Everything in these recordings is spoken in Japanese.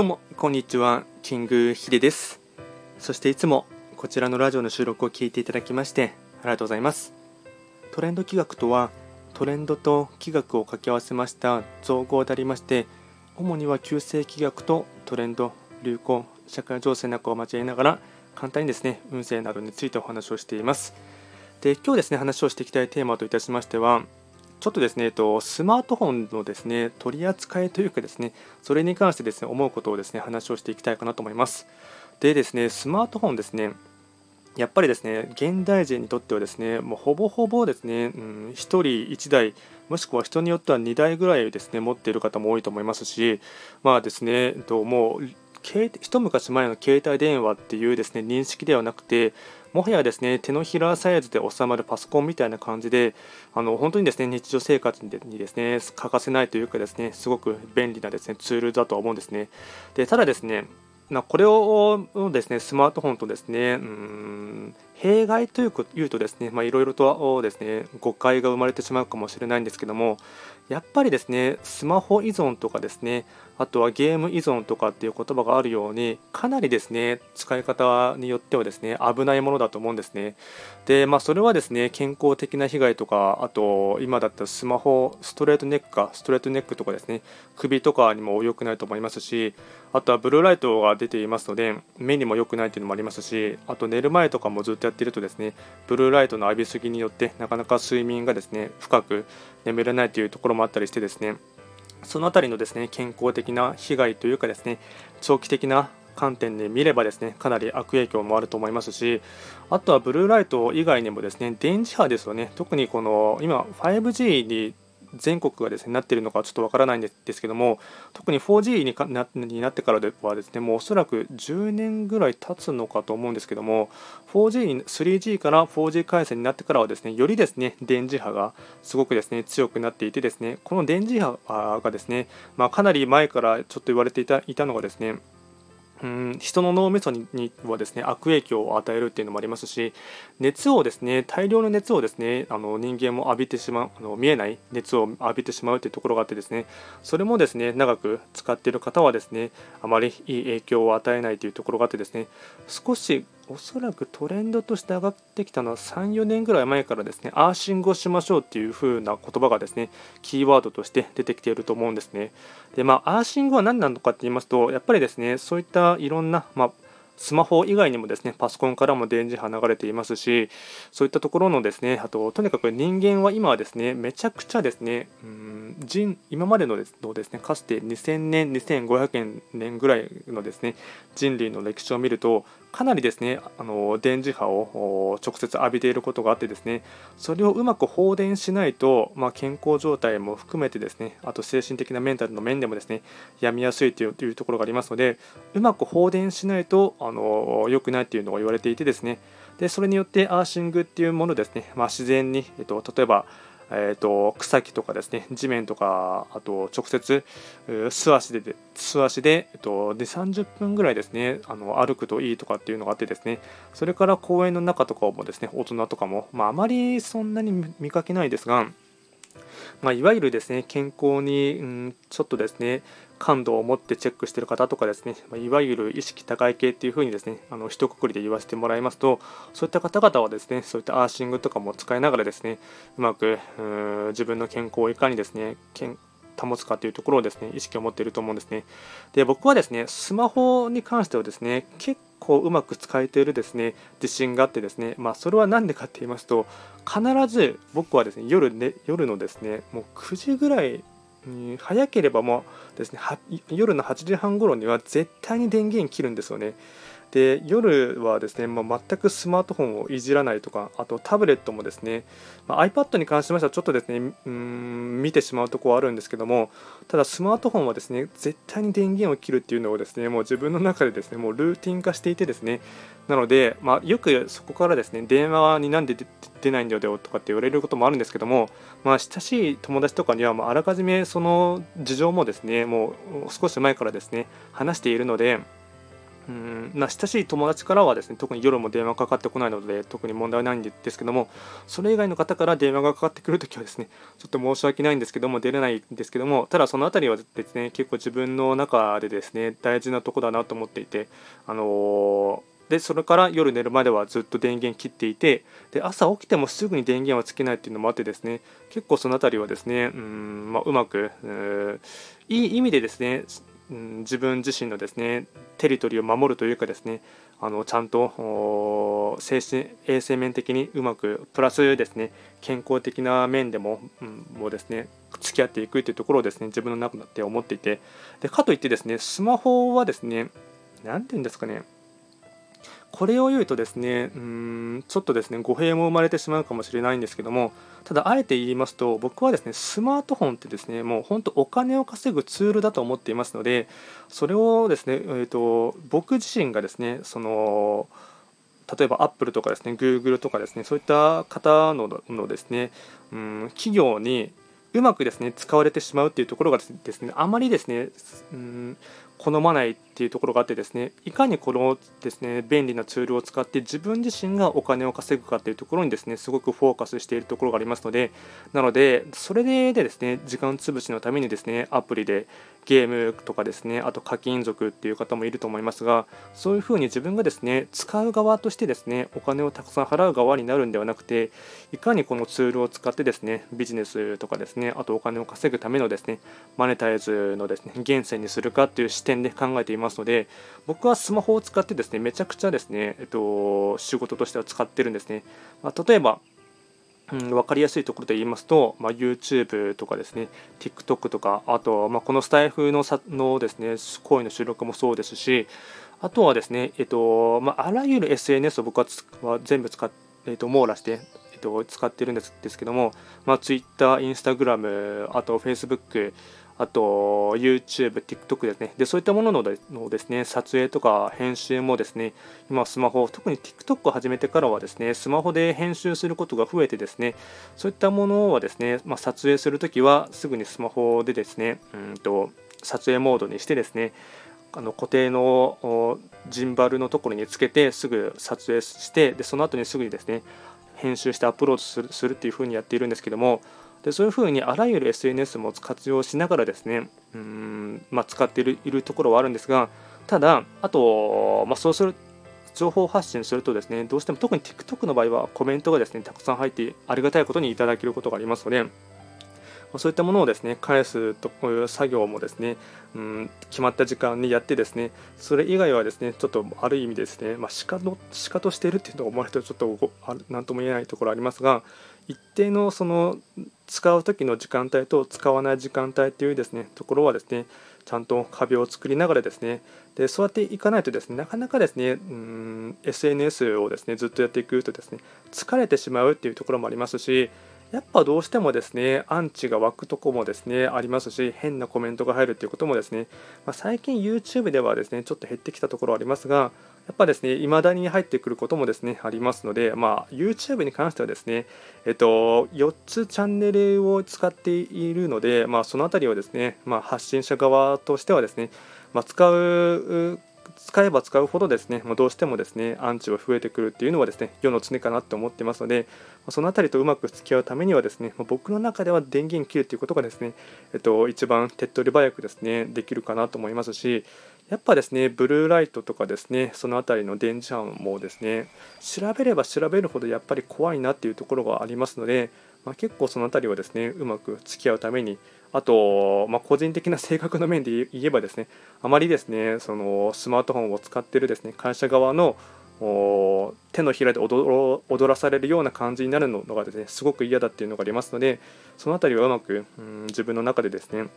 どうもこんにちはキングヒデです。そしていつもこちらのラジオの収録を聞いていただきましてありがとうございます。トレンド企画とはトレンドと企画を掛け合わせました造語でありまして主には旧世企画とトレンド流行社会情勢なんかを交えながら簡単にですね運勢などについてお話をしています。で今日ですね話をしていきたいテーマといたしましてはちょっとですね、えっと、スマートフォンのですね取り扱いというかですねそれに関してですね思うことをですね話をしていきたいかなと思います。でですねスマートフォンですねやっぱりですね現代人にとってはですねもうほぼほぼですね、うん、1人1台もしくは人によっては2台ぐらいですね持っている方も多いと思いますしまあですね、えっと、もう一昔前の携帯電話っていうですね認識ではなくてもはやですね手のひらサイズで収まるパソコンみたいな感じであの本当にですね日常生活にですね欠かせないというかですねすごく便利なですねツールだと思うんですね。でただですねこれをですねスマートフォンとですねうん弊害というとですねいろいろとですね誤解が生まれてしまうかもしれないんですけどもやっぱりですねスマホ依存とかですねあとはゲーム依存とかっていう言葉があるようにかなりですね使い方によってはですね危ないものだと思うんですね。でまあそれはですね健康的な被害とかあと今だったらスマホストレートネックかストレートネックとかですね首とかにも良くないと思いますしあとはブルーライトが出ていますので目にも良くないというのもありますしあと寝る前とかもずっとややっているとですねブルーライトの浴びすぎによってなかなか睡眠がですね深く眠れないというところもあったりしてですねその辺りのですね健康的な被害というかですね長期的な観点で見ればですねかなり悪影響もあると思いますしあとはブルーライト以外にもですね電磁波ですよね。特にこの今 5G に全国がですねなっているのかちょっとわからないんですけども特に 4G にかなになってからではですねもうおそらく10年ぐらい経つのかと思うんですけども 4G、3G から 4G 回線になってからはですねよりですね電磁波がすごくですね強くなっていてですねこの電磁波がですね、まあ、かなり前からちょっと言われていたいたのがですねうん人の脳みそにはですね悪影響を与えるっていうのもありますし熱をですね大量の熱をですねあの人間も浴びてしまうあの見えない熱を浴びてしまうっていうところがあってですねそれもですね長く使っている方はですねあまりいい影響を与えないというところがあってですね少しおそらくトレンドとして上がってきたのは3、4年ぐらい前からですね、アーシングをしましょうっていう風な言葉がですね、キーワードとして出てきていると思うんですね。で、まあ、アーシングは何なのかって言いますと、やっぱりですね、そういったいろんな、まあ、スマホ以外にもですねパソコンからも電磁波流れていますしそういったところのですねあととにかく人間は今はですねめちゃくちゃですねうん人今までのですのですねかつて2000年2500年ぐらいのですね人類の歴史を見るとかなりですねあの電磁波を直接浴びていることがあってですねそれをうまく放電しないと、まあ、健康状態も含めてですねあと精神的なメンタルの面でもですね病みやすいというというところがありますのでうまく放電しないとあの良くないというのが言われていてですねでそれによってアーシングっていうものですね、まあ、自然に、えっと、例えばえーと、草木とかですね地面とかあと直接素足で素足で、えっと、で30分ぐらいですねあの歩くといいとかっていうのがあってですねそれから公園の中とかもですね大人とかも、まあ、あまりそんなに見かけないですがまあ、いわゆるですね健康に、うん、ちょっとですね感度を持ってチェックしている方とかですね、いわゆる意識高い系っていう風にですね、あの一括りで言わせてもらいますと、そういった方々はですね、そういったアーシングとかも使いながらですね、うまく自分の健康をいかにですね、保つかというところをですね意識を持っていると思うんですね。で僕はですねスマホに関してはですね結構うまく使えているですね自信があってですねまあそれは何でかって言いますと必ず僕はですね夜ね夜のですねもう9時ぐらい早ければもうですね夜の8時半頃には絶対に電源切るんですよね。で夜はですね、まあ、全くスマートフォンをいじらないとかあとタブレットもですね、まあ、iPad に関しましてはちょっとですねうん見てしまうところはあるんですけどもただスマートフォンはですね絶対に電源を切るっていうのをですねもう自分の中でですねもうルーティン化していてですねなので、まあ、よくそこからですね電話になんで出ないんだよとかって言われることもあるんですけども、まあ、親しい友達とかにはもうあらかじめその事情もですねもう少し前からですね話しているのでうんまあ、親しい友達からはですね特に夜も電話かかってこないので特に問題ないんですけどもそれ以外の方から電話がかかってくるときはですねちょっと申し訳ないんですけども出れないんですけどもただその辺りはですね結構自分の中でですね大事なとこだなと思っていてあのーでそれから夜寝るまではずっと電源切っていてで朝起きてもすぐに電源はつけないっていうのもあってですね結構その辺りはですねうん、まあ、うまくういい意味でですねうん、自分自身のですねテリトリーを守るというかですねあのちゃんと精神衛生面的にうまくプラスですね健康的な面でも,、うん、もですね付き合っていくというところをですね自分の中で思っていてでかといってですねスマホはですね何て言うんですかねこれを言うとですねうんちょっとですね語弊も生まれてしまうかもしれないんですけどもただあえて言いますと僕はですねスマートフォンってですねもう本当お金を稼ぐツールだと思っていますのでそれをですね、えーと、僕自身がですねその例えばアップルとかですね Google とかですねそういった方ののですねうん企業にうまくですね使われてしまうっていうところがですねあまりですねうん好まないっていうところがあってですねいかにこのですね便利なツールを使って自分自身がお金を稼ぐかっていうところにですねすごくフォーカスしているところがありますのでなのでそれでですね時間潰しのためにですねアプリでゲームとかですねあと課金族っていう方もいると思いますがそういうふうに自分がですね使う側としてですねお金をたくさん払う側になるんではなくていかにこのツールを使ってですねビジネスとかですねあとお金を稼ぐためのですねマネタイズのですね源泉にするかっていう視点で考えています。ので僕はスマホを使ってですねめちゃくちゃですね、えっと、仕事としては使ってるんですね、まあ、例えばうん、分かりやすいところで言いますと、まあ、YouTube とかですね TikTok とかあと、まあ、このスタイフのさのですね声の収録もそうですしあとはですね、えっとまあ、あらゆる SNS を僕は全部使っ、えっと、網羅して、えっと、使ってるんですですけども、まあ、Twitter、Instagram、あと Facebook、あと YouTube、TikTok ですね。で、そういったもののですね、撮影とか編集もですね、今スマホ、特に TikTok を始めてからはですね、スマホで編集することが増えてですね、そういったものはですね、まあ、撮影するときはすぐにスマホでですね、うんと撮影モードにしてですね、あの固定のジンバルのところにつけてすぐ撮影してでその後にすぐにですね編集してアップロードするするっていうふうにやっているんですけどもでそういうふうにあらゆる SNS も活用しながらですねうん、まあ、使っているいるところはあるんですがただあと、まあ、そうする情報発信するとですねどうしても特に TikTok の場合はコメントがですねたくさん入ってありがたいことにいただけることがありますのでそういったものをですね返すとこういう作業もですね、うん、決まった時間にやってですねそれ以外はですねちょっとある意味ですね、まあ、鹿の鹿としているっていうのを思われるとちょっと何とも言えないところありますが一定のその使う時の時間帯と使わない時間帯というですねところはですねちゃんと壁を作りながらですねでそうやっていかないとですねなかなかですねうん SNS をですねずっとやっていくとですね疲れてしまうっていうところもありますしやっぱどうしてもですねアンチが湧くとこもですねありますし変なコメントが入るっていうこともですね、まあ、最近 YouTube ではですねちょっと減ってきたところありますがやっぱですね、未だに入ってくることもですね、ありますので、まあ、YouTube に関してはですね、えっと、4つチャンネルを使っているので、まあ、そのあたりはですね、まあ、発信者側としてはですね、まあ、使う使えば使うほどですね、まどうしてもですね、アンチは増えてくるっていうのはですね、世の常かなって思ってますので、そのあたりとうまく付き合うためにはですね、僕の中では電源切るっていうことがですね、えっと、一番手っ取り早くですね、できるかなと思いますし、やっぱですね、ブルーライトとかですね、そのあたりの電磁波もですね、調べれば調べるほどやっぱり怖いなっていうところがありますので、まあ、結構そのあたりはですね、うまく付き合うために、あと、まあ、個人的な性格の面で言えばですね、あまりですね、そのスマートフォンを使ってるですね、会社側の手のひらで踊らされるような感じになるのがですね、すごく嫌だっていうのがありますので、そのあたりはうまく、うん、自分の中でですね、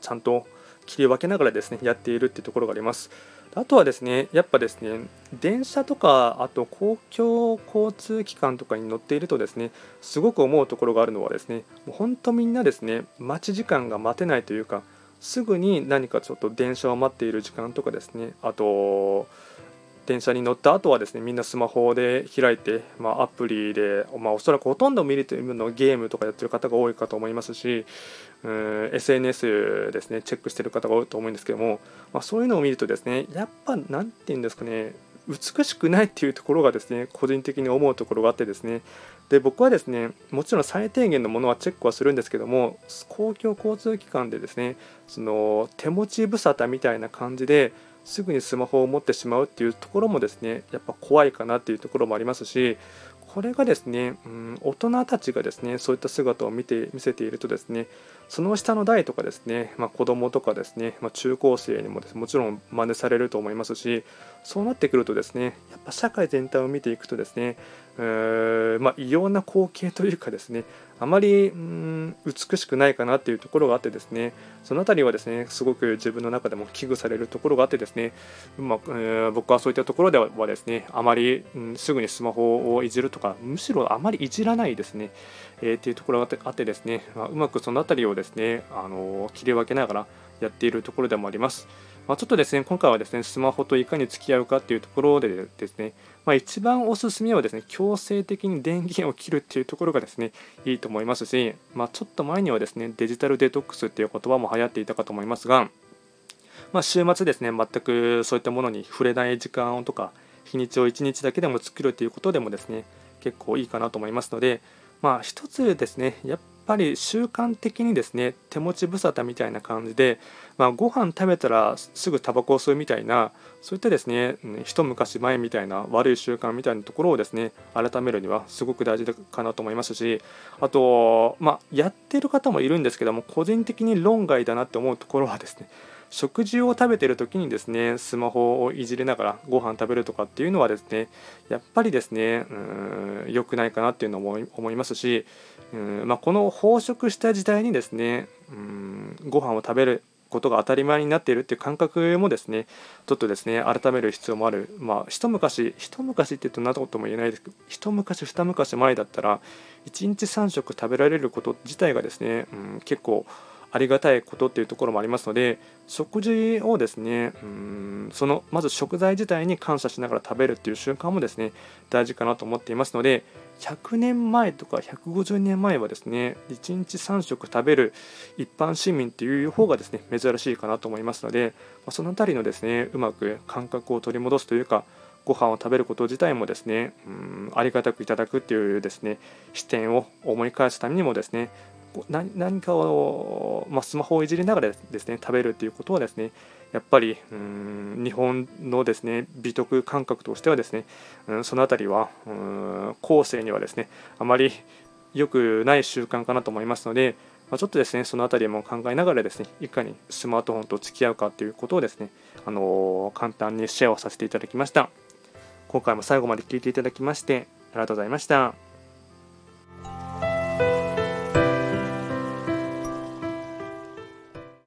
ちゃんと切り分けながらですね、やっているっていうところがあります。あとはですね、やっぱですね、電車とか、あと公共交通機関とかに乗っているとですね、すごく思うところがあるのはですね、もう本当みんなですね、待ち時間が待てないというか、すぐに何かちょっと電車を待っている時間とかですね、あと、電車に乗った後はですねみんなスマホで開いて、まあ、アプリで、まあ、おそらくほとんど見るというのゲームとかやってる方が多いかと思いますしうん SNS ですねチェックしてる方が多いと思うんですけども、まあ、そういうのを見るとですねやっぱ何て言うんですかね美しくないっていうところがですね個人的に思うところがあってですねで僕はですねもちろん最低限のものはチェックはするんですけども公共交通機関でですねその手持ち無沙汰みたいな感じですぐにスマホを持ってしまうっていうところもですねやっぱ怖いかなっていうところもありますしこれがですね、うん、大人たちがですねそういった姿を見て見せているとですねその下の代とかですね、まあ、子供とかですね、まあ、中高生にもです、ね、もちろん真似されると思いますしそうなってくるとですねやっぱ社会全体を見ていくとですねうーまあ、異様な光景というかですねあまりうん美しくないかなっていうところがあってですねその辺りはですねすごく自分の中でも危惧されるところがあってですね、まあ、えー、僕はそういったところではですねあまり、うん、すぐにスマホをいじるとかむしろあまりいじらないですね、えー、っていうところがあってですね、まあ、うまくその辺りをですねあの切り分けながらやっているところでもあります。まあ、ちょっとですね今回はですねスマホといかに付き合うかっていうところでですね、まあ、一番おすすめはですね強制的に電源を切るっていうところがですねいいと思いますし、まあ、ちょっと前にはですねデジタルデトックスっていう言葉も流行っていたかと思いますが、まあ、週末ですね全くそういったものに触れない時間とか日にちを1日だけでも作るということでもですね結構いいかなと思いますのでまあ一つですねやっぱり習慣的にですね手持ち無沙汰みたいな感じで、まあ、ご飯食べたらすぐタバコを吸うみたいなそういったですね一昔前みたいな悪い習慣みたいなところをですね改めるにはすごく大事かなと思いますしあと、まあ、やってる方もいるんですけども個人的に論外だなって思うところはですね食事を食べてる時にですねスマホをいじりながらご飯食べるとかっていうのはですねやっぱりですね良くないかなっていうのも思いますしうんまあ、この飽食した時代にですねうんご飯を食べることが当たり前になっているっていう感覚もですねちょっとですね改める必要もある。まあ一昔一昔って言うと何とも言えないです。けど一昔二昔前だったら1日3食食べられること自体がですね、うん、結構ありがたいことっていうところもありますので食事をですねうんそのまず食材自体に感謝しながら食べるっていう習慣もですね大事かなと思っていますので100年前とか150年前はですね1日3食食べる一般市民っていう方がですね珍しいかなと思いますのでその辺りのですねうまく感覚を取り戻すというかご飯を食べること自体もですねうんありがたくいただくっていうですね視点を思い返すためにもですね何かを、まあ、スマホをいじりながらですね食べるということはですねやっぱりうん日本のですね美徳感覚としてはですね、うん、その辺りはうん後世にはですねあまり良くない習慣かなと思いますので、まあ、ちょっとですねその辺りも考えながらですねいかにスマートフォンと付き合うかということをですねあの簡単にシェアをさせていただきました今回も最後まで聞いていただきましてありがとうございました。